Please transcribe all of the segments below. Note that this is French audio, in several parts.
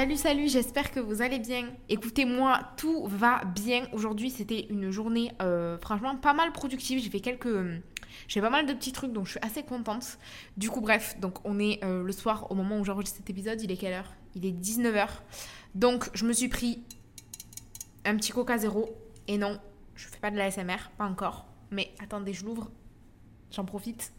Salut, salut, j'espère que vous allez bien. Écoutez-moi, tout va bien. Aujourd'hui, c'était une journée euh, franchement pas mal productive. J'ai fait quelques. euh, J'ai pas mal de petits trucs, donc je suis assez contente. Du coup, bref, donc on est euh, le soir au moment où j'enregistre cet épisode. Il est quelle heure? Il est 19h. Donc, je me suis pris un petit coca zéro. Et non, je fais pas de la SMR, pas encore. Mais attendez, je l'ouvre. J'en profite.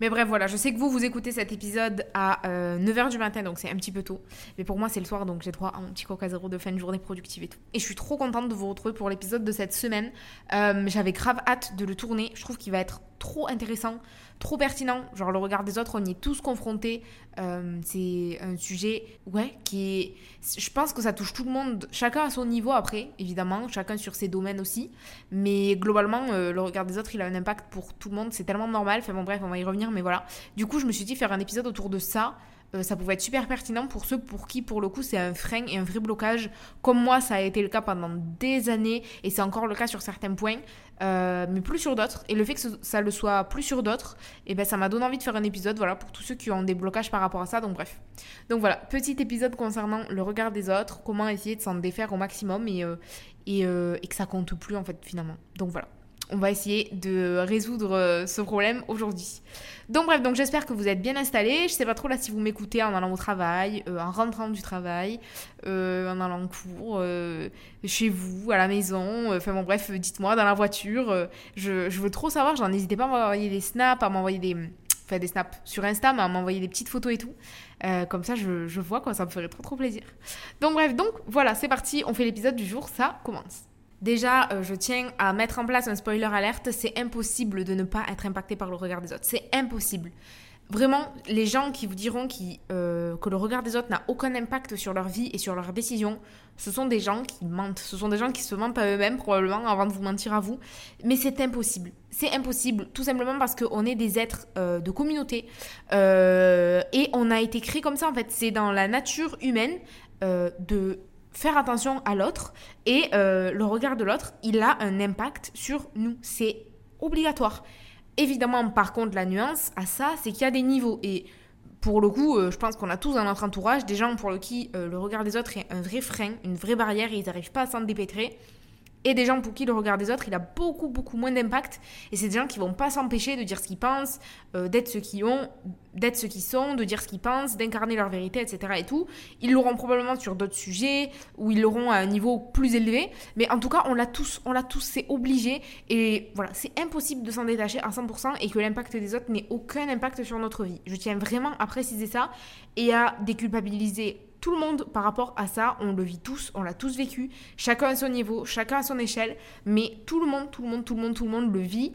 Mais bref, voilà, je sais que vous, vous écoutez cet épisode à 9h du matin, donc c'est un petit peu tôt. Mais pour moi, c'est le soir, donc j'ai droit à mon petit coca zéro de fin de journée productive et tout. Et je suis trop contente de vous retrouver pour l'épisode de cette semaine. Euh, J'avais grave hâte de le tourner. Je trouve qu'il va être trop intéressant, trop pertinent. Genre, le regard des autres, on y est tous confrontés. Euh, c'est un sujet, ouais, qui est. Je pense que ça touche tout le monde, chacun à son niveau après, évidemment, chacun sur ses domaines aussi. Mais globalement, euh, le regard des autres, il a un impact pour tout le monde. C'est tellement normal. Enfin bon, bref, on va y revenir, mais voilà. Du coup, je me suis dit faire un épisode autour de ça. Euh, ça pouvait être super pertinent pour ceux pour qui, pour le coup, c'est un frein et un vrai blocage. Comme moi, ça a été le cas pendant des années et c'est encore le cas sur certains points, euh, mais plus sur d'autres. Et le fait que ça le soit plus sur d'autres, et ben, ça m'a donné envie de faire un épisode voilà, pour tous ceux qui ont des blocages par rapport à ça. Donc, bref. Donc, voilà, petit épisode concernant le regard des autres, comment essayer de s'en défaire au maximum et, et, euh, et que ça compte plus, en fait, finalement. Donc, voilà on va essayer de résoudre euh, ce problème aujourd'hui. Donc bref, donc j'espère que vous êtes bien installés. Je sais pas trop là si vous m'écoutez en allant au travail, euh, en rentrant du travail, euh, en allant en cours, chez vous, à la maison. Enfin bon bref, dites-moi dans la voiture. je, veux trop savoir. Genre n'hésitez pas à m'envoyer des snaps, à m'envoyer des enfin des snaps sur Insta, mais à m'envoyer des petites photos et tout. Comme ça, je, je vois quoi, ça me ferait trop trop plaisir. Donc bref, donc voilà, c'est parti, on fait l'épisode du jour, ça commence. Déjà, euh, je tiens à mettre en place un spoiler alerte. C'est impossible de ne pas être impacté par le regard des autres. C'est impossible. Vraiment, les gens qui vous diront euh, que le regard des autres n'a aucun impact sur leur vie et sur leurs décisions, ce sont des gens qui mentent. Ce sont des gens qui se mentent à eux-mêmes probablement avant de vous mentir à vous. Mais c'est impossible. C'est impossible tout simplement parce qu'on est des êtres euh, de communauté et on a été créé comme ça en fait. C'est dans la nature humaine de faire attention à l'autre et euh, le regard de l'autre, il a un impact sur nous. C'est obligatoire. Évidemment, par contre, la nuance à ça, c'est qu'il y a des niveaux. Et pour le coup, euh, je pense qu'on a tous dans notre entourage des gens pour qui euh, le regard des autres est un vrai frein, une vraie barrière et ils n'arrivent pas à s'en dépêtrer. Et des gens pour qui le regard des autres, il a beaucoup, beaucoup moins d'impact. Et c'est des gens qui vont pas s'empêcher de dire ce qu'ils pensent, euh, d'être ceux qui ont, d'être ceux qui sont, de dire ce qu'ils pensent, d'incarner leur vérité, etc. et tout. Ils l'auront probablement sur d'autres sujets, ou ils l'auront à un niveau plus élevé. Mais en tout cas, on l'a tous, on l'a tous, c'est obligé. Et voilà, c'est impossible de s'en détacher à 100% et que l'impact des autres n'ait aucun impact sur notre vie. Je tiens vraiment à préciser ça et à déculpabiliser tout le monde par rapport à ça, on le vit tous, on l'a tous vécu, chacun à son niveau, chacun à son échelle, mais tout le monde, tout le monde, tout le monde, tout le monde le vit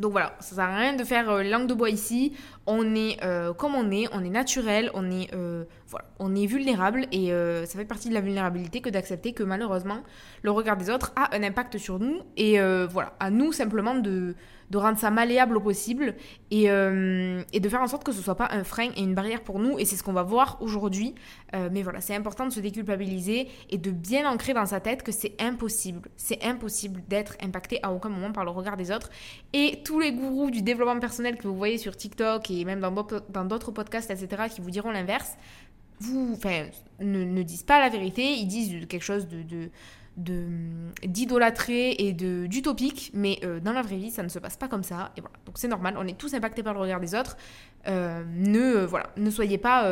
donc voilà, ça sert à rien de faire euh, langue de bois ici. On est euh, comme on est, on est naturel, on est euh, voilà, on est vulnérable et ça fait partie de la vulnérabilité que d'accepter que malheureusement le regard des autres a un impact sur nous et voilà, à nous simplement de de rendre ça malléable au possible et, euh, et, de faire en sorte que ce soit pas un frein et une barrière pour nous. Et c'est ce qu'on va voir aujourd'hui. Euh, mais voilà, c'est important de se déculpabiliser et de bien ancrer dans sa tête que c'est impossible. C'est impossible d'être impacté à aucun moment par le regard des autres. Et tous les gourous du développement personnel que vous voyez sur TikTok et même dans d'autres podcasts, etc., qui vous diront l'inverse, vous, enfin, ne, disent pas la vérité. Ils disent quelque chose d'idolâtrer et de d'utopique, mais euh, dans la vraie vie, ça ne se passe pas comme ça. Et voilà. Donc c'est normal, on est tous impactés par le regard des autres. Euh, ne euh, voilà, ne soyez pas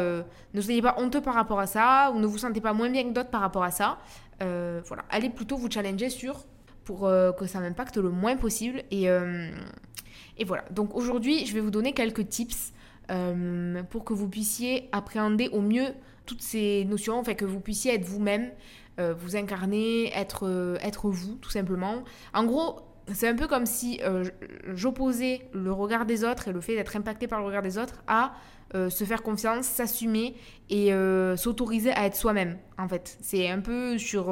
ne soyez pas honteux par rapport à ça ou ne vous sentez pas moins bien que d'autres par rapport à ça. voilà, allez plutôt vous challenger sur pour que ça m'impacte le moins possible et et voilà. Donc aujourd'hui, je vais vous donner quelques tips pour que vous puissiez appréhender au mieux toutes ces notions, fait que vous puissiez être vous-même, euh, vous incarner, être, euh, être vous, tout simplement. En gros, c'est un peu comme si euh, j'opposais le regard des autres et le fait d'être impacté par le regard des autres à se faire confiance, s'assumer et s'autoriser à être soi-même, en fait. C'est un peu sur,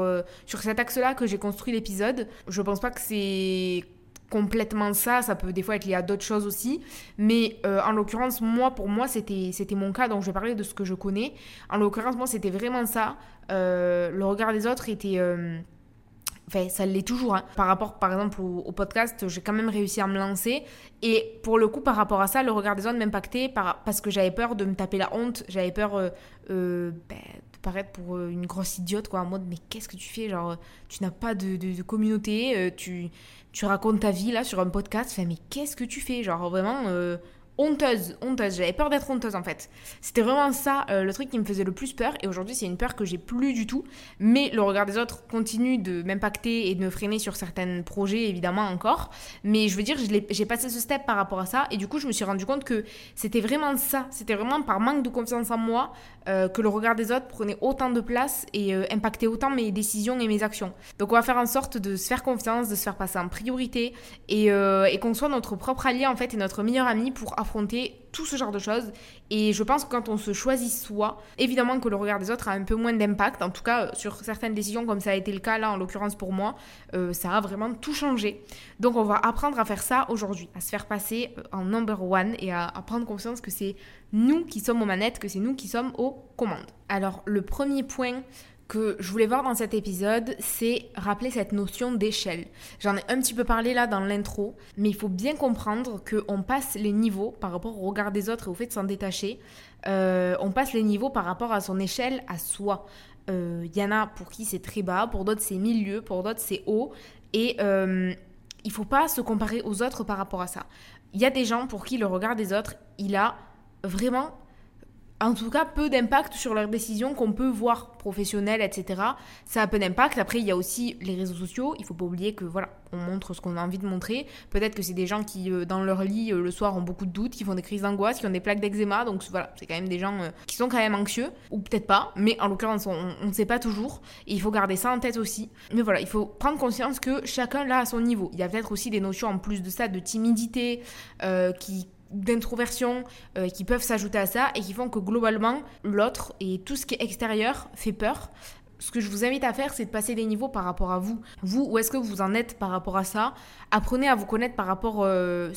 sur cet axe-là que j'ai construit l'épisode. Je pense pas que c'est complètement ça, ça peut des fois être lié à d'autres choses aussi, mais euh, en l'occurrence, moi, pour moi, c'était mon cas, donc je vais parler de ce que je connais. En l'occurrence, moi, c'était vraiment ça. Euh, le regard des autres était... Euh, enfin, ça l'est toujours. Hein. Par rapport, par exemple, au, podcast, j'ai quand même réussi à me lancer. Et pour le coup, par rapport à ça, le regard des autres m'impactait par, parce que j'avais peur de me taper la honte. J'avais peur ben, paraître pour une grosse idiote, quoi, en mode, mais qu'est-ce que tu fais Genre, tu n'as pas de communauté, tu tu racontes ta vie là sur un podcast, fais mais qu'est-ce que tu fais? Genre vraiment, euh, honteuse, honteuse. J'avais peur d'être honteuse en fait. C'était vraiment ça euh, le truc qui me faisait le plus peur. Et aujourd'hui, c'est une peur que j'ai plus du tout. Mais le regard des autres continue de m'impacter et de me freiner sur certains projets, évidemment encore. Mais je veux dire, j'ai passé ce step par rapport à ça. Et du coup, je me suis rendu compte que c'était vraiment ça. C'était vraiment par manque de confiance en moi euh, que le regard des autres prenait autant de place et euh, impactait autant mes décisions et mes actions. Donc, on va faire en sorte de se faire confiance, de se faire passer en priorité et, et qu'on soit notre propre allié en fait et notre meilleur ami pour affronter tout ce genre de choses. Et je pense que quand on se choisit soi, évidemment que le regard des autres a un peu moins d'impact. En tout cas, sur certaines décisions, comme ça a été le cas là, en l'occurrence pour moi, euh, ça a vraiment tout changé. Donc on va apprendre à faire ça aujourd'hui, à se faire passer euh, en number one et à prendre conscience que c'est nous qui sommes aux manettes, que c'est nous qui sommes aux commandes. Alors le premier point que je voulais voir dans cet épisode, c'est rappeler cette notion d'échelle. J'en ai un petit peu parlé là dans l'intro, mais il faut bien comprendre qu'on passe les niveaux par rapport au regard des autres et au fait de s'en détacher. Euh, on passe les niveaux par rapport à son échelle, à soi. Il euh, y en a pour qui c'est très bas, pour d'autres c'est milieu, pour d'autres c'est haut. Et euh, il faut pas se comparer aux autres par rapport à ça. Il y a des gens pour qui le regard des autres, il a vraiment en tout cas peu d'impact sur leurs décisions qu'on peut voir professionnelles, etc. Ça a peu d'impact. Après, il y a aussi les réseaux sociaux. Il faut pas oublier que voilà, on montre ce qu'on a envie de montrer. Peut-être que c'est des gens qui, euh, dans leur lit, euh, le soir, ont beaucoup de doutes, qui font des crises d'angoisse, qui ont des plaques d'eczéma. Donc voilà, c'est quand même des gens euh, qui sont quand même anxieux, ou peut-être pas. Mais en l'occurrence, on ne sait pas toujours. Et il faut garder ça en tête aussi. Mais voilà, il faut prendre conscience que chacun là à son niveau. Il y a peut-être aussi des notions en plus de ça de timidité qui d'introversion euh, qui peuvent s'ajouter à ça et qui font que globalement l'autre et tout ce qui est extérieur fait peur. Ce que je vous invite à faire, c'est de passer des niveaux par rapport à vous. Vous, où est-ce que vous en êtes par rapport à ça? Apprenez à vous connaître par rapport... Euh,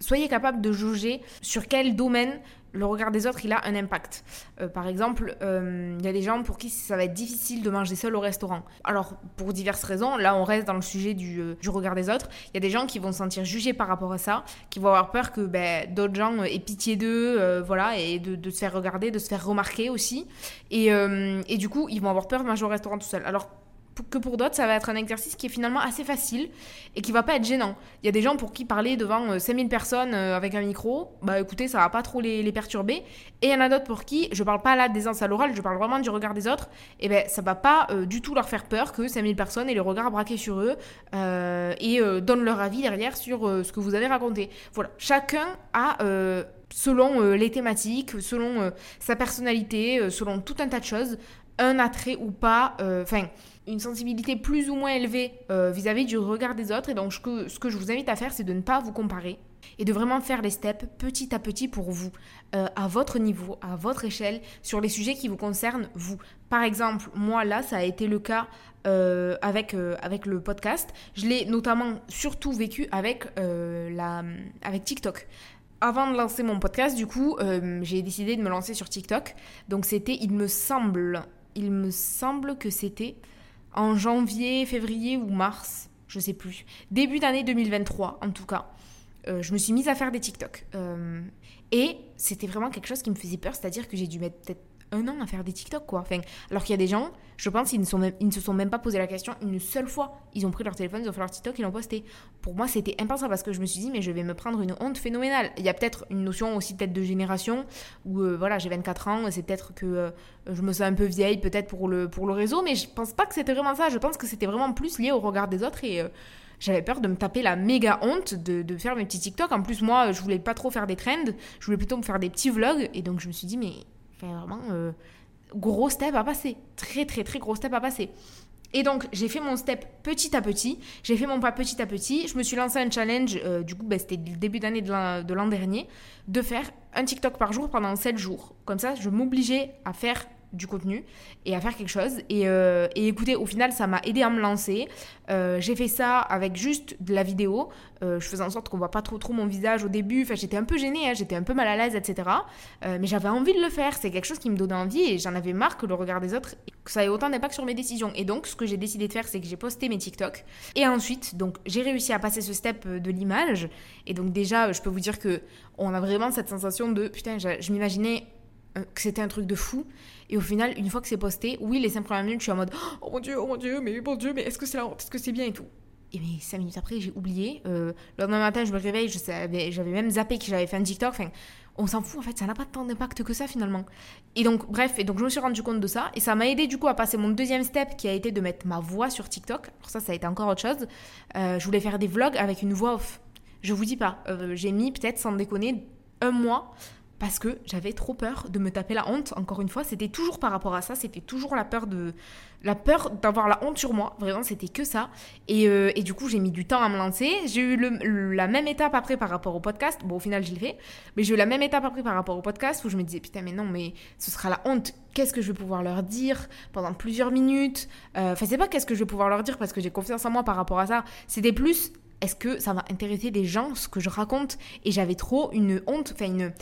soyez capable de juger sur quel domaine le regard des autres, il a un impact. Euh, par exemple, euh, il y a des gens pour qui ça va être difficile de manger seul au restaurant. Alors, pour diverses raisons, là on reste dans le sujet du, euh, regard des autres. Il y a des gens qui vont se sentir jugés par rapport à ça, qui vont avoir peur que ben, d'autres gens aient pitié d'eux, voilà, et de, se faire regarder, de se faire remarquer aussi. Et, du coup, ils vont avoir peur de manger au restaurant tout seul. Que pour d'autres, ça va être un exercice qui est finalement assez facile et qui va pas être gênant. Il y a des gens pour qui parler devant 5000 personnes avec un micro, bah écoutez, ça va pas trop les, perturber. Et il y en a d'autres pour qui, je parle pas là d'aisance à l'oral, je parle vraiment du regard des autres, et ben ça va pas du tout leur faire peur que 5000 personnes aient le regard braqué sur eux et donnent leur avis derrière sur ce que vous avez raconté. Voilà, chacun a selon euh, les thématiques, selon euh, sa personnalité, euh, selon tout un tas de choses, un attrait ou pas, enfin, une sensibilité plus ou moins élevée vis-à-vis du regard des autres. Et donc, ce que, ce que je vous invite à faire, c'est de ne pas vous comparer et de vraiment faire les steps petit à petit pour vous, à votre niveau, à votre échelle, sur les sujets qui vous concernent, vous. Par exemple, moi, là, ça a été le cas avec, avec le podcast. Je l'ai notamment surtout vécu avec, la, avec TikTok avant de lancer mon podcast, du coup, euh, j'ai décidé de me lancer sur TikTok. Donc c'était, il me semble, il me semble que c'était en janvier, février ou mars, je sais plus. Début d'année 2023, en tout cas. Euh, je me suis mise à faire des TikTok. Euh, et c'était vraiment quelque chose qui me faisait peur, c'est-à-dire que j'ai dû mettre peut-être un an à faire des TikTok, quoi. Enfin, alors qu'il y a des gens, je pense, ils ne, se sont même pas posé la question une seule fois. Ils ont pris leur téléphone, ils ont fait leur TikTok, ils l'ont posté. Pour moi, c'était impensable parce que je me suis dit, mais je vais me prendre une honte phénoménale. Il y a peut-être une notion aussi peut-être de génération où, euh, voilà, j'ai 24 ans, c'est peut-être que euh, je me sens un peu vieille, peut-être pour le, pour le réseau, mais je pense pas que c'était vraiment ça. Je pense que c'était vraiment plus lié au regard des autres et. Euh, j'avais peur de me taper la méga honte de, de, faire mes petits TikTok. En plus, moi, je voulais pas trop faire des trends, je voulais plutôt me faire des petits vlogs. Et donc, je me suis dit, mais vraiment, gros step à passer. Très, très, très gros step à passer. Et donc, j'ai fait mon step petit à petit. J'ai fait mon pas petit à petit. Je me suis lancé un challenge, euh, du coup, bah, c'était le début d'année de l'an dernier, de faire un TikTok par jour pendant 7 jours. Comme ça, je m'obligeais à faire du contenu et à faire quelque chose. Et, euh, et écoutez, au final, ça m'a aidé à me lancer. Euh, j'ai fait ça avec juste de la vidéo. Euh, je faisais en sorte qu'on voit pas trop trop mon visage au début. Enfin, j'étais un peu gênée, hein, j'étais un peu mal à l'aise, etc. mais j'avais envie de le faire. C'est quelque chose qui me donnait envie et j'en avais marre que le regard des autres, ça ait autant d'impact sur mes décisions. Et donc, ce que j'ai décidé de faire, c'est que j'ai posté mes TikTok. Et ensuite, donc, j'ai réussi à passer ce step de l'image. Et donc, déjà, je peux vous dire que on a vraiment cette sensation de putain, je m'imaginais que c'était un truc de fou. Et au final, une fois que c'est posté, oui, les 5 premières minutes, je suis en mode Oh mon dieu, oh mon dieu, mais mon dieu, mais est-ce que c'est est-ce que c'est bien et tout? Et mais 5 minutes après, j'ai oublié. Euh, le lendemain matin, je me réveille, j'avais même zappé que j'avais fait un TikTok. Enfin, on s'en fout en fait, ça n'a pas tant d'impact que ça finalement. Et donc, bref, et donc je me suis rendu compte de ça. Et ça m'a aidé du coup à passer mon deuxième step qui a été de mettre ma voix sur TikTok. Alors, ça, ça a été encore autre chose. Euh, je voulais faire des vlogs avec une voix off. Je vous dis pas, euh, j'ai mis peut-être sans déconner un mois parce que j'avais trop peur de me taper la honte. Encore une fois, c'était toujours par rapport à ça, c'était toujours la peur de la peur d'avoir la honte sur moi. Vraiment, c'était que ça. Et, euh, du coup, j'ai mis du temps à me lancer. J'ai eu la même étape après par rapport au podcast. Bon, au final, je l'ai fait. Mais j'ai eu la même étape après par rapport au podcast où je me disais putain, mais non, mais ce sera la honte. Qu'est-ce que je vais pouvoir leur dire pendant plusieurs minutes? Euh, Enfin, c'est pas qu'est-ce que je vais pouvoir leur dire parce que j'ai confiance en moi par rapport à ça. C'était plus est-ce que ça va intéresser des gens ce que je raconte? Et j'avais trop une honte, enfin une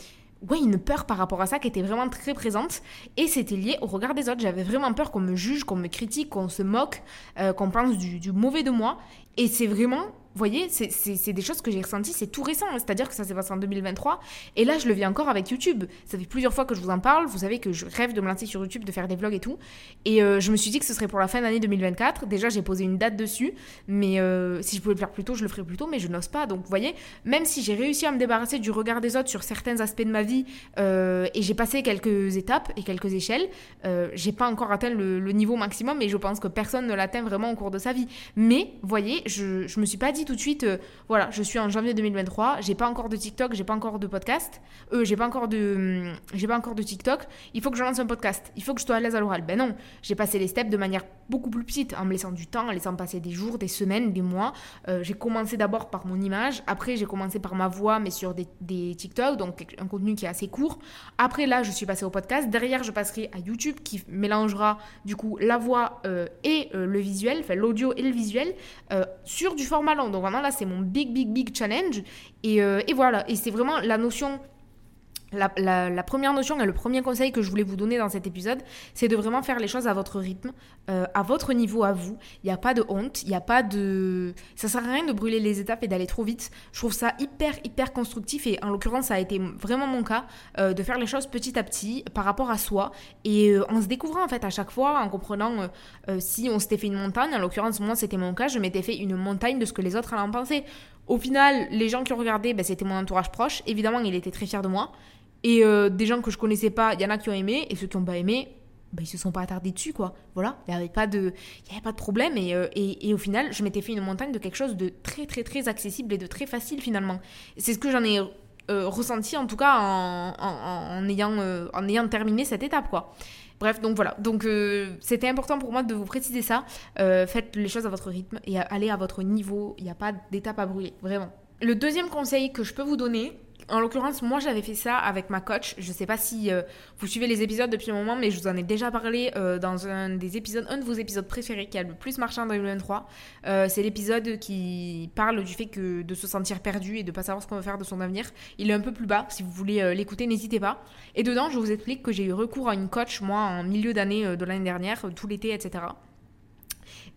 ouais, une peur par rapport à ça qui était vraiment très présente. Et c'était lié au regard des autres. J'avais vraiment peur qu'on me juge, qu'on me critique, qu'on se moque, euh, qu'on pense du, mauvais de moi. Et c'est vraiment voyez, c'est des choses que j'ai ressenties, c'est tout récent, hein. c'est-à-dire que ça s'est passé en 2023, et là je le vis encore avec YouTube. Ça fait plusieurs fois que je vous en parle, vous savez que je rêve de me lancer sur YouTube, de faire des vlogs et tout, et euh, je me suis dit que ce serait pour la fin d'année 2024. Déjà j'ai posé une date dessus, mais euh, si je pouvais le faire plus tôt, je le ferais plus tôt, mais je n'ose pas. Donc vous voyez, même si j'ai réussi à me débarrasser du regard des autres sur certains aspects de ma vie, euh, et j'ai passé quelques étapes et quelques échelles, j'ai pas encore atteint le, niveau maximum, mais je pense que personne ne l'atteint vraiment au cours de sa vie. Mais vous voyez, je, je me suis pas dit tout de suite, euh, voilà, je suis en janvier 2023, j'ai pas encore de TikTok, j'ai pas encore de podcast, euh, j'ai pas encore de, hum, j'ai pas encore de TikTok, il faut que je lance un podcast, il faut que je sois à l'aise à l'oral. Ben non, j'ai passé les steps de manière beaucoup plus petite, en me laissant du temps, en laissant passer des jours, des semaines, des mois. Euh, j'ai commencé d'abord par mon image, après j'ai commencé par ma voix, mais sur des, des TikTok, donc un contenu qui est assez court. Après là, je suis passée au podcast, derrière je passerai à YouTube qui mélangera du coup la voix et le visuel, enfin l'audio et le visuel, sur du format long. Donc vraiment là, c'est mon big, big, big challenge. Et, euh, et voilà, et c'est vraiment la notion la, première notion et le premier conseil que je voulais vous donner dans cet épisode, c'est de vraiment faire les choses à votre rythme, euh, à votre niveau, à vous. Il n'y a pas de honte, il n'y a pas de... Ça sert à rien de brûler les étapes et d'aller trop vite. Je trouve ça hyper, hyper constructif et en l'occurrence, ça a été vraiment mon cas, euh, de faire les choses petit à petit par rapport à soi et euh, en se découvrant en fait à chaque fois, en comprenant si on s'était fait une montagne, en l'occurrence, moi c'était mon cas, je m'étais fait une montagne de ce que les autres allaient en penser. Au final, les gens qui ont regardé, ben, c'était mon entourage proche. Évidemment, il était très fier de moi. Et euh, des gens que je connaissais pas, il y en a qui ont aimé, et ceux qui n'ont pas aimé, bah, ils se sont pas attardés dessus, quoi. Voilà, il n'y avait, pas de, avait pas de problème. Euh, et, et, au final, je m'étais fait une montagne de quelque chose de très, très, très accessible et de très facile, finalement. C'est ce que j'en ai euh, ressenti, en tout cas, en, en, ayant, en ayant terminé cette étape, quoi. Bref, donc voilà. Donc c'était important pour moi de vous préciser ça. faites les choses à votre rythme et allez à votre niveau. Il n'y a pas d'étape à brûler, vraiment. Le deuxième conseil que je peux vous donner, en l'occurrence, moi j'avais fait ça avec ma coach. Je sais pas si euh, vous suivez les épisodes depuis un moment, mais je vous en ai déjà parlé euh, dans un des épisodes, un de vos épisodes préférés qui a le plus marché en 2023. Euh, c'est l'épisode qui parle du fait que de se sentir perdu et de pas savoir ce qu'on veut faire de son avenir. Il est un peu plus bas. Si vous voulez l'écouter, n'hésitez pas. Et dedans, je vous explique que j'ai eu recours à une coach, moi, en milieu d'année de l'année dernière, tout l'été, etc.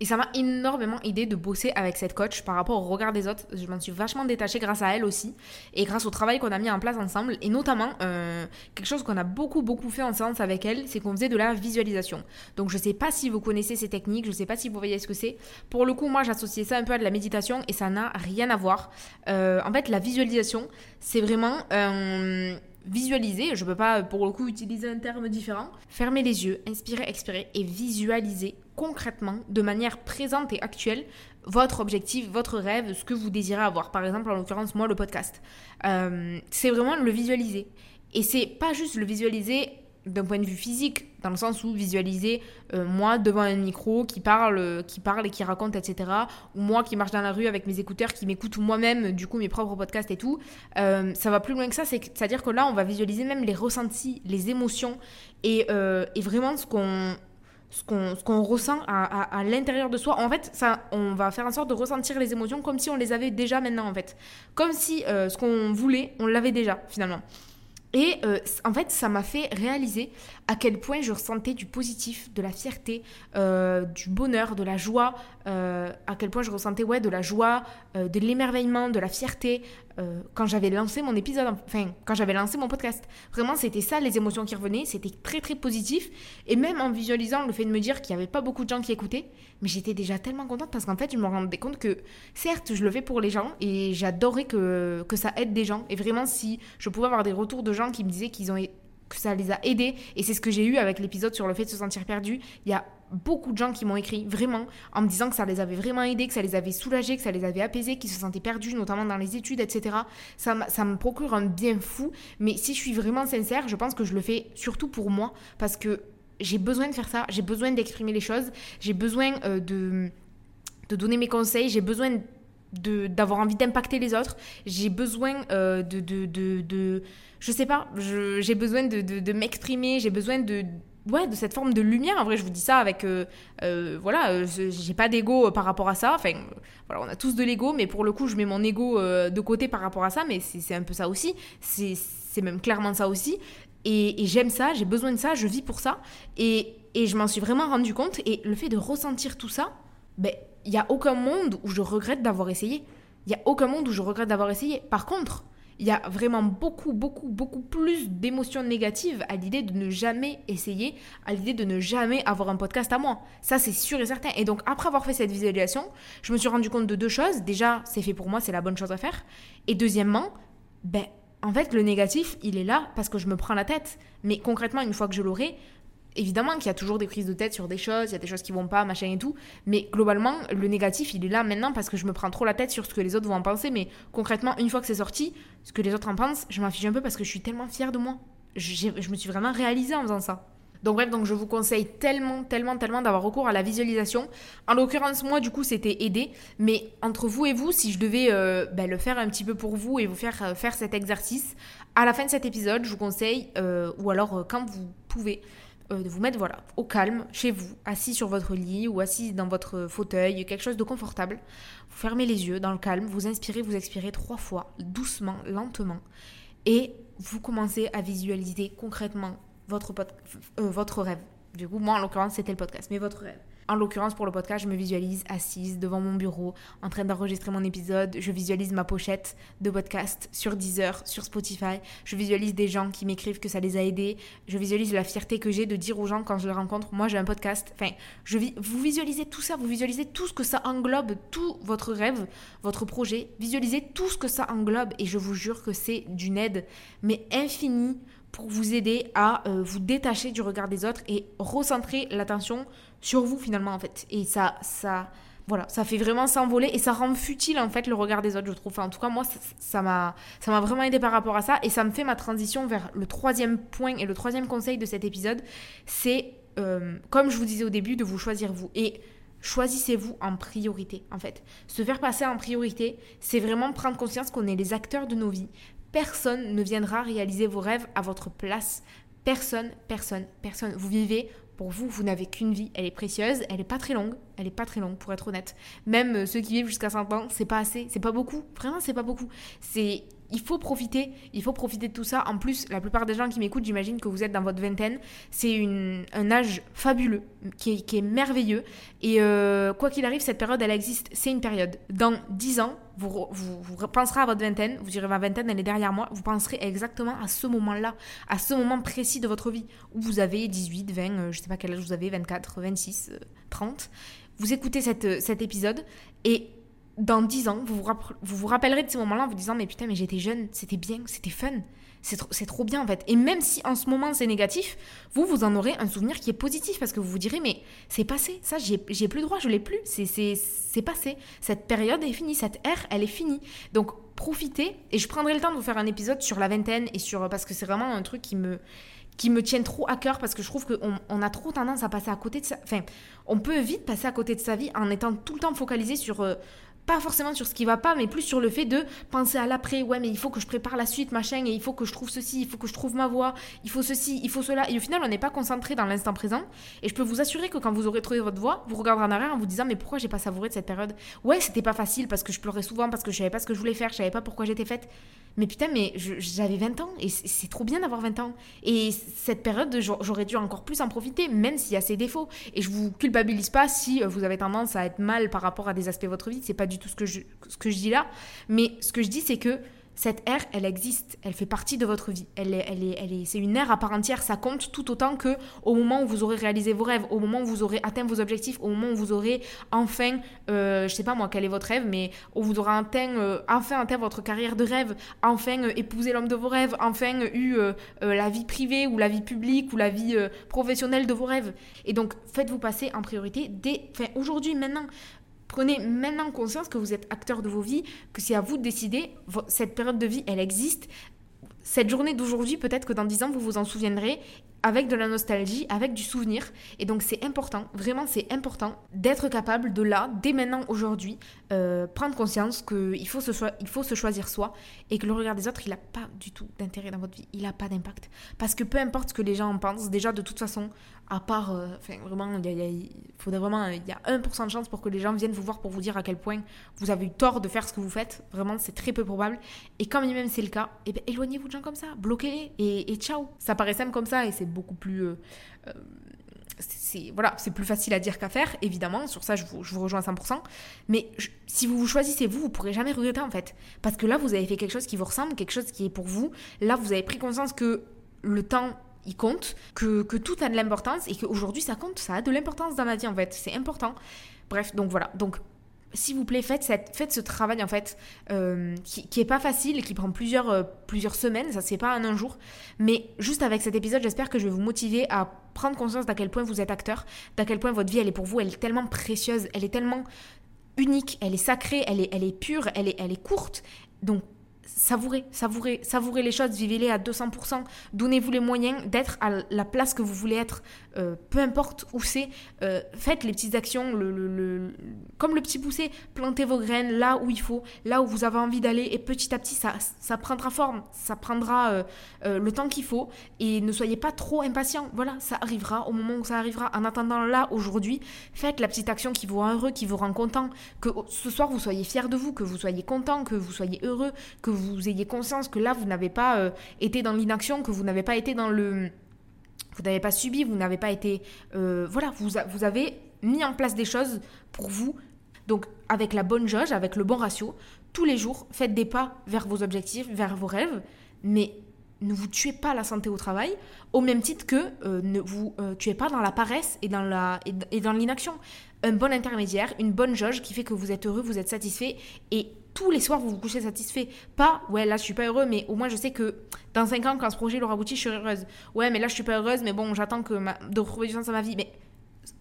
Et ça m'a énormément aidé de bosser avec cette coach par rapport au regard des autres. Je m'en suis vachement détachée grâce à elle aussi. Et grâce au travail qu'on a mis en place ensemble. Et notamment, euh, quelque chose qu'on a beaucoup, beaucoup fait en séance avec elle, c'est qu'on faisait de la visualisation. Donc je sais pas si vous connaissez ces techniques, je sais pas si vous voyez ce que c'est. Pour le coup, moi j'associais ça un peu à de la méditation et ça n'a rien à voir. Euh, en fait, la visualisation, c'est vraiment... Euh, visualiser, je ne peux pas pour le coup utiliser un terme différent, fermer les yeux, inspirer, expirer et visualiser concrètement, de manière présente et actuelle, votre objectif, votre rêve, ce que vous désirez avoir. Par exemple, en l'occurrence, moi, le podcast. Euh, c'est vraiment le visualiser. Et c'est pas juste le visualiser d'un point de vue physique, dans le sens où visualiser euh, moi devant un micro qui parle, qui parle et qui raconte, etc. Ou moi qui marche dans la rue avec mes écouteurs, qui m'écoute moi-même, du coup, mes propres podcasts et tout. Euh, ça va plus loin que ça, c'est-à-dire que là, on va visualiser même les ressentis, les émotions et, et vraiment ce qu'on ce qu'on ressent à, l'intérieur de soi. En fait, on va faire en sorte de ressentir les émotions comme si on les avait déjà maintenant, en fait. Comme si euh, ce qu'on voulait, on l'avait déjà, finalement. Et euh, en fait, ça m'a fait réaliser à quel point je ressentais du positif, de la fierté, euh, du bonheur, de la joie, à quel point je ressentais ouais, de la joie, de l'émerveillement, de la fierté quand j'avais lancé mon épisode, enfin quand j'avais lancé mon podcast. Vraiment, c'était ça les émotions qui revenaient, c'était très très positif. Et même en visualisant le fait de me dire qu'il n'y avait pas beaucoup de gens qui écoutaient, mais j'étais déjà tellement contente parce qu'en fait, je me rendais compte que certes, je le fais pour les gens et j'adorais que, que ça aide des gens. Et vraiment, si je pouvais avoir des retours de gens qui me disaient qu'ils ont que ça les a aidés. Et c'est ce que j'ai eu avec l'épisode sur le fait de se sentir perdu. Il y a beaucoup de gens qui m'ont écrit vraiment en me disant que ça les avait vraiment aidés, que ça les avait soulagés, que ça les avait apaisés, qu'ils se sentaient perdus, notamment dans les études, etc. Ça, me procure un bien fou. Mais si je suis vraiment sincère, je pense que je le fais surtout pour moi parce que j'ai besoin de faire ça, j'ai besoin d'exprimer les choses, j'ai besoin euh, de, donner mes conseils, j'ai besoin d'avoir envie d'impacter les autres, j'ai besoin euh, de, je sais pas, j'ai besoin de, de, m'exprimer, j'ai besoin de, ouais, de cette forme de lumière. En vrai, je vous dis ça avec, euh, euh, voilà, j'ai pas d'ego par rapport à ça. Enfin, voilà, on a tous de l'ego, mais pour le coup, je mets mon ego de côté par rapport à ça, mais c'est un peu ça aussi. C'est même clairement ça aussi. Et, et j'aime ça, j'ai besoin de ça, je vis pour ça. Et, et je m'en suis vraiment rendu compte. Et le fait de ressentir tout ça, ben, il n'y a aucun monde où je regrette d'avoir essayé. Il n'y a aucun monde où je regrette d'avoir essayé. Par contre, il y a vraiment beaucoup, beaucoup, beaucoup plus d'émotions négatives à l'idée de ne jamais essayer, à l'idée de ne jamais avoir un podcast à moi. Ça, c'est sûr et certain. Et donc, après avoir fait cette visualisation, je me suis rendu compte de deux choses. Déjà, c'est fait pour moi, c'est la bonne chose à faire. Et deuxièmement, ben, en fait, le négatif, il est là parce que je me prends la tête. Mais concrètement, une fois que je l'aurai, évidemment qu'il y a toujours des prises de tête sur des choses, il y a des choses qui vont pas, machin et tout, mais globalement, le négatif, il est là maintenant parce que je me prends trop la tête sur ce que les autres vont en penser, mais concrètement, une fois que c'est sorti, ce que les autres en pensent, je m'en fiche un peu parce que je suis tellement fière de moi. Je, me suis vraiment réalisée en faisant ça. Donc bref, donc je vous conseille tellement, tellement, tellement d'avoir recours à la visualisation. En l'occurrence, moi, du coup, c'était aidé. Mais entre vous et vous, si je devais euh, ben, le faire un petit peu pour vous et vous faire euh, faire cet exercice, à la fin de cet épisode, je vous conseille, euh, ou alors quand vous pouvez, euh, de vous mettre voilà, au calme, chez vous, assis sur votre lit ou assis dans votre fauteuil, quelque chose de confortable. Vous fermez les yeux dans le calme, vous inspirez, vous expirez trois fois, doucement, lentement. et vous commencez à visualiser concrètement votre, euh, votre rêve. Du coup, moi, en l'occurrence, c'était le podcast, mais votre rêve. En l'occurrence, pour le podcast, je me visualise assise devant mon bureau, en train d'enregistrer mon épisode. Je visualise ma pochette de podcast sur Deezer, sur Spotify. Je visualise des gens qui m'écrivent que ça les a aidés. Je visualise la fierté que j'ai de dire aux gens quand je les rencontre, moi j'ai un podcast. Enfin, je vous visualisez tout ça, vous visualisez tout ce que ça englobe, tout votre rêve, votre projet. Visualisez tout ce que ça englobe et je vous jure que c'est d'une aide, mais infinie pour vous aider à euh, vous détacher du regard des autres et recentrer l'attention sur vous finalement en fait. Et ça, ça, voilà, ça fait vraiment s'envoler et ça rend futile en fait le regard des autres, je trouve. en tout cas, moi, ça m'a, ça m'a vraiment aidé par rapport à ça et ça me fait ma transition vers le troisième point et le troisième conseil de cet épisode, c'est euh, comme je vous disais au début, de vous choisir vous et choisissez-vous en priorité en fait. Se faire passer en priorité, c'est vraiment prendre conscience qu'on est les acteurs de nos vies. Personne ne viendra réaliser vos rêves à votre place. Personne, personne, personne. Vous vivez pour vous, vous n'avez qu'une vie, elle est précieuse, elle est pas très longue, elle est pas très longue pour être honnête. Même euh, ceux qui vivent jusqu'à 100 ans, c'est pas assez, c'est pas beaucoup, vraiment c'est pas beaucoup. C'est il faut profiter, il faut profiter de tout ça. En plus, la plupart des gens qui m'écoutent, j'imagine que vous êtes dans votre vingtaine. C'est un âge fabuleux, qui est, merveilleux. Et euh, quoi qu'il arrive, cette période, elle existe. C'est une période. Dans 10 ans, vous, penserez à votre vingtaine, vous direz ma vingtaine, elle est derrière moi. Vous penserez exactement à ce moment-là, à ce moment précis de votre vie, où vous avez 18, 20, euh, je sais pas quel âge vous avez, 24, 26, 30. Vous écoutez cette, cet épisode et dans 10 ans, vous vous, vous, rappellerez de ces moments-là en vous disant Mais putain, mais j'étais jeune, c'était bien, c'était fun, c'est trop, trop, bien en fait. Et même si en ce moment c'est négatif, vous, vous en aurez un souvenir qui est positif parce que vous vous direz Mais c'est passé, ça, j'ai plus le droit, je l'ai plus, c'est passé. Cette période est finie, cette ère, elle est finie. Donc profitez, et je prendrai le temps de vous faire un épisode sur la vingtaine et sur. Parce que c'est vraiment un truc qui me qui me tiennent trop à cœur parce que je trouve qu'on on a trop tendance à passer à côté de ça. Enfin, on peut vite passer à côté de sa vie en étant tout le temps focalisé sur euh, pas forcément sur ce qui va pas, mais plus sur le fait de penser à l'après. Ouais, mais il faut que je prépare la suite, machin, et il faut que je trouve ceci, il faut que je trouve ma voie, il faut ceci, il faut cela. Et au final, on n'est pas concentré dans l'instant présent. Et je peux vous assurer que quand vous aurez trouvé votre voie, vous regarderez en arrière en vous disant, mais pourquoi j'ai pas savouré de cette période? Ouais, c'était pas facile parce que je pleurais souvent, parce que je savais pas ce que je voulais faire, je savais pas pourquoi j'étais faite. Mais putain, mais j'avais 20 ans et c'est trop bien d'avoir 20 ans. Et cette période, j'aurais dû encore plus en profiter, même s'il y a ses défauts. Et je vous culpabilise pas si euh, vous avez tendance à être mal par rapport à des aspects de votre vie. C'est pas du tout ce que je, ce que je dis là. Mais ce que je dis, c'est que cette ère, elle existe, elle fait partie de votre vie. Elle elle est, elle est, c'est une ère à part entière. Ça compte tout autant que au moment où vous aurez réalisé vos rêves, au moment où vous aurez atteint vos objectifs, au moment où vous aurez enfin, euh, je sais pas moi quel est votre rêve, mais où vous aurez atteint, euh, enfin atteint votre carrière de rêve, enfin euh, épousé l'homme de vos rêves, enfin eu euh, la vie privée ou la vie publique ou la vie professionnelle de vos rêves. Et donc faites-vous passer en priorité dès, enfin aujourd'hui, maintenant. Prenez maintenant conscience que vous êtes acteur de vos vies, que c'est à vous de décider. Cette période de vie, elle existe. Cette journée d'aujourd'hui, peut-être que dans 10 ans, vous vous en souviendrez avec de la nostalgie, avec du souvenir. Et donc c'est important, vraiment c'est important d'être capable de là, dès maintenant, aujourd'hui, euh, prendre conscience qu'il faut, se faut se choisir soi et que le regard des autres, il n'a pas du tout d'intérêt dans votre vie, il n'a pas d'impact. Parce que peu importe ce que les gens en pensent, déjà de toute façon, à part, euh, enfin vraiment, il faudrait vraiment, il y a 1% de chance pour que les gens viennent vous voir pour vous dire à quel point vous avez eu tort de faire ce que vous faites. Vraiment, c'est très peu probable. Et quand même c'est le cas, eh ben, éloignez-vous de gens comme ça, bloquez-les et, et ciao. Ça paraît simple comme ça et c'est beaucoup plus... Euh, euh, c'est voilà, c'est plus facile à dire qu'à faire, évidemment. Sur ça, je vous, je vous rejoins à 100%. Mais si vous vous choisissez vous, vous pourrez jamais regretter en fait, parce que là, vous avez fait quelque chose qui vous ressemble, quelque chose qui est pour vous. Là, vous avez pris conscience que le temps il compte, que, que tout a de l'importance et qu'aujourd'hui ça compte, ça a de l'importance dans ma vie en fait, c'est important. Bref, donc voilà, donc s'il vous plaît, faites, cette, faites ce travail en fait, euh, qui, qui est pas facile et qui prend plusieurs, euh, plusieurs semaines, ça c'est pas en un jour. Mais juste avec cet épisode, j'espère que je vais vous motiver à prendre conscience d'à quel point vous êtes acteur, d'à quel point votre vie elle est pour vous, elle est tellement précieuse, elle est tellement unique, elle est sacrée, elle est, elle est pure, elle est, elle est courte. Donc savourez, savourez, savourez les choses, vivez-les à 200%, donnez-vous les moyens d'être à la place que vous voulez être, euh, peu importe où c'est, euh, faites les petites actions, le, comme le petit poussé, plantez vos graines là où il faut, là où vous avez envie d'aller, et petit à petit, ça, ça prendra forme, ça prendra euh, le temps qu'il faut, et ne soyez pas trop impatient, voilà, ça arrivera au moment où ça arrivera. En attendant là, aujourd'hui, faites la petite action qui vous rend heureux, qui vous rend content, que ce soir vous soyez fier de vous, que vous soyez content, que vous soyez heureux, que vous ayez conscience que là, vous n'avez pas euh, été dans l'inaction, que vous n'avez pas été dans le... Vous n'avez pas subi, vous n'avez pas été... euh, voilà, vous, vous avez mis en place des choses pour vous. Donc, avec la bonne jauge, avec le bon ratio, tous les jours, faites des pas vers vos objectifs, vers vos rêves, mais ne vous tuez pas la santé au travail, au même titre que euh, ne vous tuez pas dans la paresse et dans la et dans l'inaction. Un bon intermédiaire, une bonne jauge qui fait que vous êtes heureux, vous êtes satisfait et tous les soirs vous vous couchez satisfait. Pas ouais là je suis pas heureux mais au moins je sais que dans 5 ans quand ce projet aura abouti je serai heureuse. Ouais mais là je suis pas heureuse mais bon j'attends que de retrouver du sens à ma vie. Mais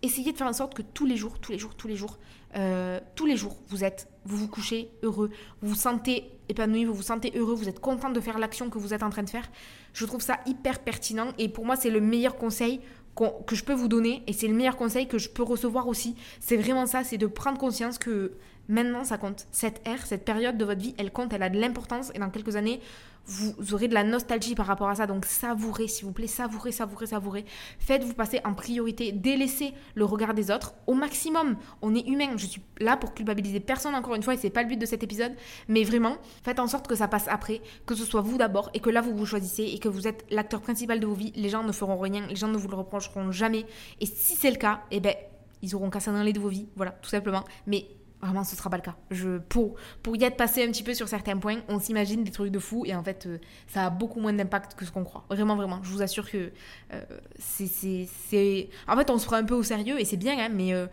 essayez de faire en sorte que tous les jours, tous les jours, tous les jours, euh, tous les jours, vous êtes, vous vous couchez heureux, vous vous sentez épanoui, vous vous sentez heureux, vous êtes content de faire l'action que vous êtes en train de faire. Je trouve ça hyper pertinent et pour moi c'est le meilleur conseil que je peux vous donner et c'est le meilleur conseil que je peux recevoir aussi. C'est vraiment ça, c'est de prendre conscience que maintenant ça compte. Cette ère, cette période de votre vie, elle compte, elle a de l'importance et dans quelques années, vous aurez de la nostalgie par rapport à ça. Donc savourez, s'il vous plaît, savourez, savourez, savourez. Faites-vous passer en priorité, délaissez le regard des autres au maximum. On est humain, je suis là pour culpabiliser personne encore une fois et c'est pas le but de cet épisode, mais vraiment, faites en sorte que ça passe après, que ce soit vous d'abord et que là vous vous choisissez et que vous êtes l'acteur principal de vos vies. Les gens ne feront rien, les gens ne vous le reprocheront jamais. Et si c'est le cas, eh ben ils auront qu'à s'en aller de vos vies, voilà, tout simplement. Mais Vraiment, ce sera pas le cas. Je, pour, pour y être passé un petit peu sur certains points, on s'imagine des trucs de fou et en fait, euh, ça a beaucoup moins d'impact que ce qu'on croit. Vraiment, vraiment. Je vous assure que euh, c'est, En fait, on se prend un peu au sérieux et c'est bien, hein, mais euh,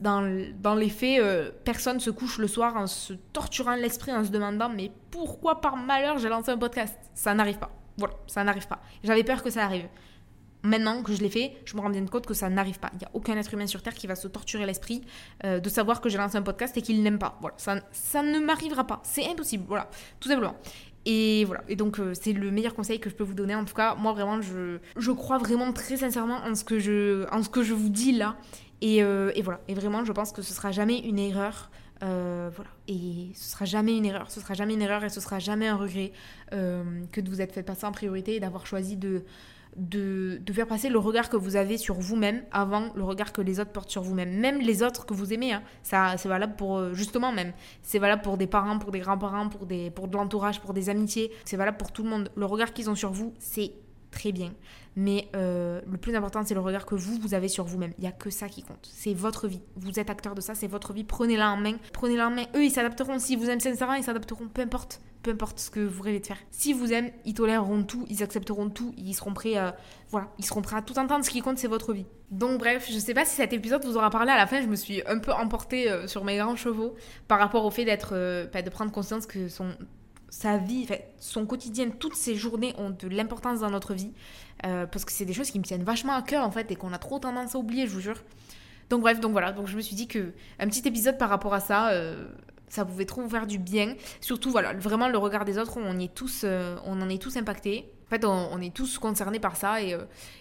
dans, dans les faits, euh, personne se couche le soir en se torturant l'esprit, en se demandant mais pourquoi par malheur j'ai lancé un podcast? Ça n'arrive pas. Voilà, ça n'arrive pas. J'avais peur que ça arrive. Maintenant que je l'ai fait, je me rends bien compte que ça n'arrive pas. Il n'y a aucun être humain sur Terre qui va se torturer l'esprit euh, de savoir que j'ai lancé un podcast et qu'il n'aime pas. Voilà, ça, ça ne m'arrivera pas. C'est impossible. Voilà, tout simplement. Et voilà. Et donc, euh, c'est le meilleur conseil que je peux vous donner. En tout cas, moi, vraiment, je, je crois vraiment très sincèrement en ce que je, en ce que je vous dis là. Et, euh, et voilà. Et vraiment, je pense que ce sera jamais une erreur. Euh, voilà. Et ce sera jamais une erreur. Ce sera jamais une erreur et ce sera jamais un regret que de vous être fait passer en priorité et d'avoir choisi de, de, faire passer le regard que vous avez sur vous-même avant le regard que les autres portent sur vous-même. Même les autres que vous aimez, hein. ça c'est valable pour euh, justement même. C'est valable pour des parents, pour des grands-parents, pour, des, pour de l'entourage, pour des amitiés. C'est valable pour tout le monde. Le regard qu'ils ont sur vous, c'est très bien. Mais euh, le plus important, c'est le regard que vous, vous avez sur vous-même. Il n'y a que ça qui compte. C'est votre vie. Vous êtes acteur de ça, c'est votre vie. Prenez-la en main. Prenez-la en main. Eux, ils s'adapteront. Si vous aiment sincèrement, ils s'adapteront. Peu importe. Peu importe ce que vous rêvez de faire. Si vous aiment, ils toléreront tout, ils accepteront tout, ils seront prêts à, voilà, ils seront prêts à tout entendre. Ce qui compte, c'est votre vie. Donc bref, je sais pas si cet épisode vous aura parlé à la fin. Je me suis un peu emportée euh, sur mes grands chevaux par rapport au fait d'être, euh, bah, de prendre conscience que son sa vie, son quotidien, toutes ses journées ont de l'importance dans notre vie. Euh, parce que c'est des choses qui me tiennent vachement à cœur en fait et qu'on a trop tendance à oublier, je vous jure. Donc bref, donc voilà, donc je me suis dit que un petit épisode par rapport à ça, euh, ça pouvait trop vous faire du bien. Surtout voilà, vraiment le regard des autres, on y est tous, euh, on en est tous impactés. En fait, on, est tous concernés par ça et,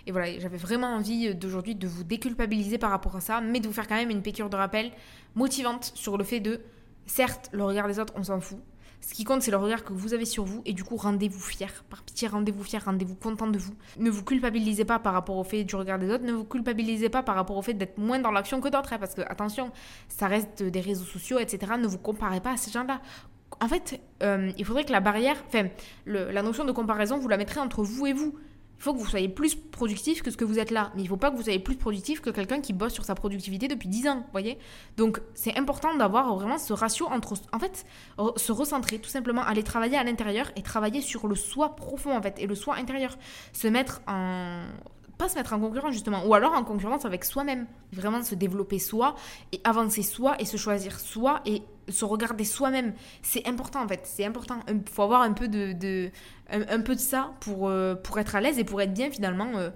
et voilà, j'avais vraiment envie d'aujourd'hui de vous déculpabiliser par rapport à ça, mais de vous faire quand même une piqûre de rappel motivante sur le fait de, certes, le regard des autres, on s'en fout. Ce qui compte, c'est le regard que vous avez sur vous et du coup, rendez-vous fier. Par pitié, rendez-vous fier, rendez-vous content de vous. Ne vous culpabilisez pas par rapport au fait du regard des autres, ne vous culpabilisez pas par rapport au fait d'être moins dans l'action que d'autres, hein, parce que, attention, ça reste des réseaux sociaux, etc. Ne vous comparez pas à ces gens-là. En fait, euh, il faudrait que la barrière, enfin, la notion de comparaison, vous la mettrez entre vous et vous. Il faut que vous soyez plus productif que ce que vous êtes là. Mais il ne faut pas que vous soyez plus productif que quelqu'un qui bosse sur sa productivité depuis 10 ans, voyez? Donc, c'est important d'avoir vraiment ce ratio entre... En fait, se recentrer, tout simplement, aller travailler à l'intérieur et travailler sur le soi profond, en fait, et le soi intérieur. Se mettre en... Pas se mettre en concurrence, justement, ou alors en concurrence avec soi-même. Vraiment se développer soi, et avancer soi, et se choisir soi, et se regarder soi-même. C'est important, en fait, c'est important. Il faut avoir un peu de... de un, peu de ça pour, euh, pour être à l'aise et pour être bien, finalement... euh,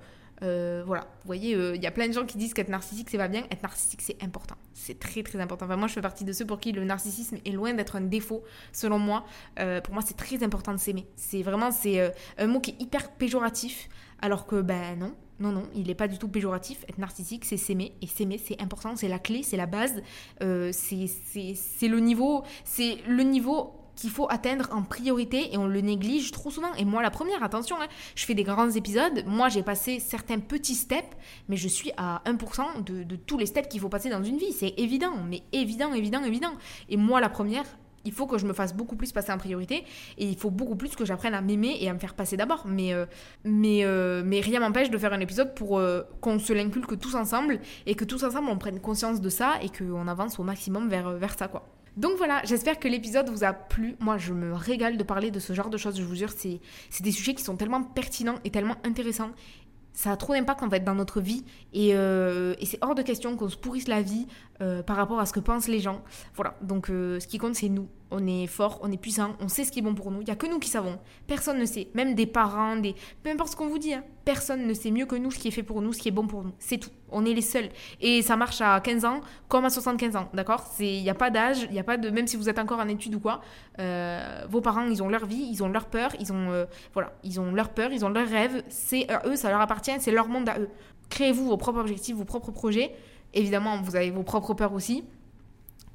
euh, voilà, vous voyez, il y a plein de gens qui disent qu'être narcissique c'est pas bien. Être narcissique c'est important, c'est très très important. Enfin, moi je fais partie de ceux pour qui le narcissisme est loin d'être un défaut, selon moi. Pour moi c'est très important de s'aimer. C'est vraiment c'est un mot qui est hyper péjoratif, alors que ben non, non non, il est pas du tout péjoratif. Être narcissique c'est s'aimer et s'aimer c'est important, c'est la clé, c'est la base, euh, c'est c'est c'est le niveau, c'est le niveau qu'il faut atteindre en priorité et on le néglige trop souvent. Et moi, la première, attention, hein, je fais des grands épisodes. Moi, j'ai passé certains petits steps, mais je suis à 1% de, de tous les steps qu'il faut passer dans une vie. C'est évident, mais évident, évident, évident. Et moi, la première, il faut que je me fasse beaucoup plus passer en priorité et il faut beaucoup plus que j'apprenne à m'aimer et à me faire passer d'abord. Mais, euh, mais, euh, mais rien m'empêche de faire un épisode pour euh, qu'on se l'inculque tous ensemble et que tous ensemble on prenne conscience de ça et qu'on avance au maximum vers, vers ça, quoi. Donc voilà, j'espère que l'épisode vous a plu. Moi, je me régale de parler de ce genre de choses. Je vous jure, c'est des sujets qui sont tellement pertinents et tellement intéressants ça a trop d'impact en fait dans notre vie et, et c'est hors de question qu'on se pourrisse la vie par rapport à ce que pensent les gens. Voilà, donc ce qui compte c'est nous. On est fort, on est puissant, on sait ce qui est bon pour nous. Il y a que nous qui savons. Personne ne sait, même des parents, des peu importe ce qu'on vous dit. Hein. Personne ne sait mieux que nous ce qui est fait pour nous, ce qui est bon pour nous. C'est tout. On est les seuls et ça marche à 15 ans comme à 75 ans, d'accord? Il n'y a pas d'âge, il y a pas de même si vous êtes encore en études ou quoi. vos parents, ils ont leur vie, ils ont leur peur, ils ont voilà, ils ont leur peur, ils ont leurs rêves. C'est eux, ça leur appartient c'est leur monde à eux. Créez-vous vos propres objectifs, vos propres projets. Évidemment, vous avez vos propres peurs aussi.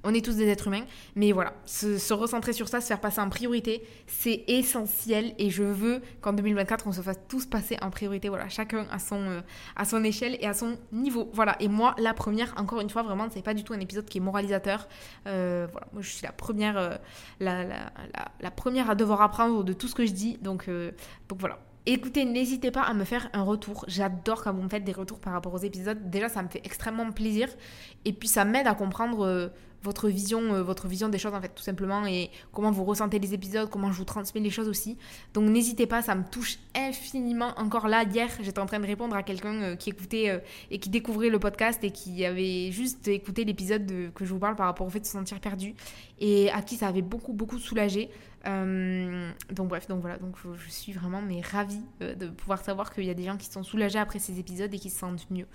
On est tous des êtres humains, mais voilà, se, recentrer sur ça, se faire passer en priorité, c'est essentiel et je veux qu'en 2024, on se fasse tous passer en priorité, voilà, chacun à son, euh, à son échelle et à son niveau. Voilà, et moi, la première, encore une fois, vraiment, c'est pas du tout un épisode qui est moralisateur. Euh, voilà, moi, je suis la première, euh, la, la, première à devoir apprendre de tout ce que je dis, donc, donc voilà. Écoutez, n'hésitez pas à me faire un retour. J'adore quand vous me faites des retours par rapport aux épisodes. Déjà, ça me fait extrêmement plaisir. Et puis, ça m'aide à comprendre euh, votre vision, euh, votre vision des choses, en fait, tout simplement. Et comment vous ressentez les épisodes, comment je vous transmets les choses aussi. Donc, n'hésitez pas, ça me touche infiniment. Encore là, hier, j'étais en train de répondre à quelqu'un euh, qui écoutait et qui découvrait le podcast et qui avait juste écouté l'épisode que je vous parle par rapport au fait de se sentir perdu. Et à qui ça avait beaucoup, beaucoup soulagé. Euh, donc bref, donc voilà, donc je, suis vraiment mais ravie euh, de pouvoir savoir qu'il y a des gens qui sont soulagés après ces épisodes et qui se sentent mieux.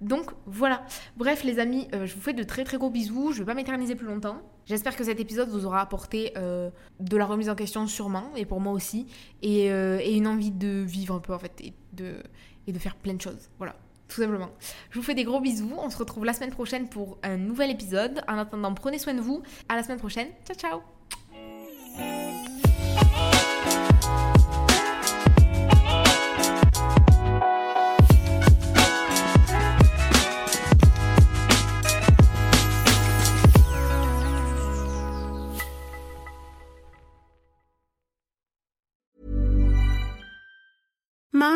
Donc voilà. Bref les amis, euh, je vous fais de très très gros bisous. Je vais pas m'éterniser plus longtemps. J'espère que cet épisode vous aura apporté de la remise en question sûrement et pour moi aussi et, et, une envie de vivre un peu en fait et de, et de faire plein de choses. Voilà. Tout simplement. Je vous fais des gros bisous. On se retrouve la semaine prochaine pour un nouvel épisode. En attendant, prenez soin de vous. À la semaine prochaine. Ciao ciao Hey.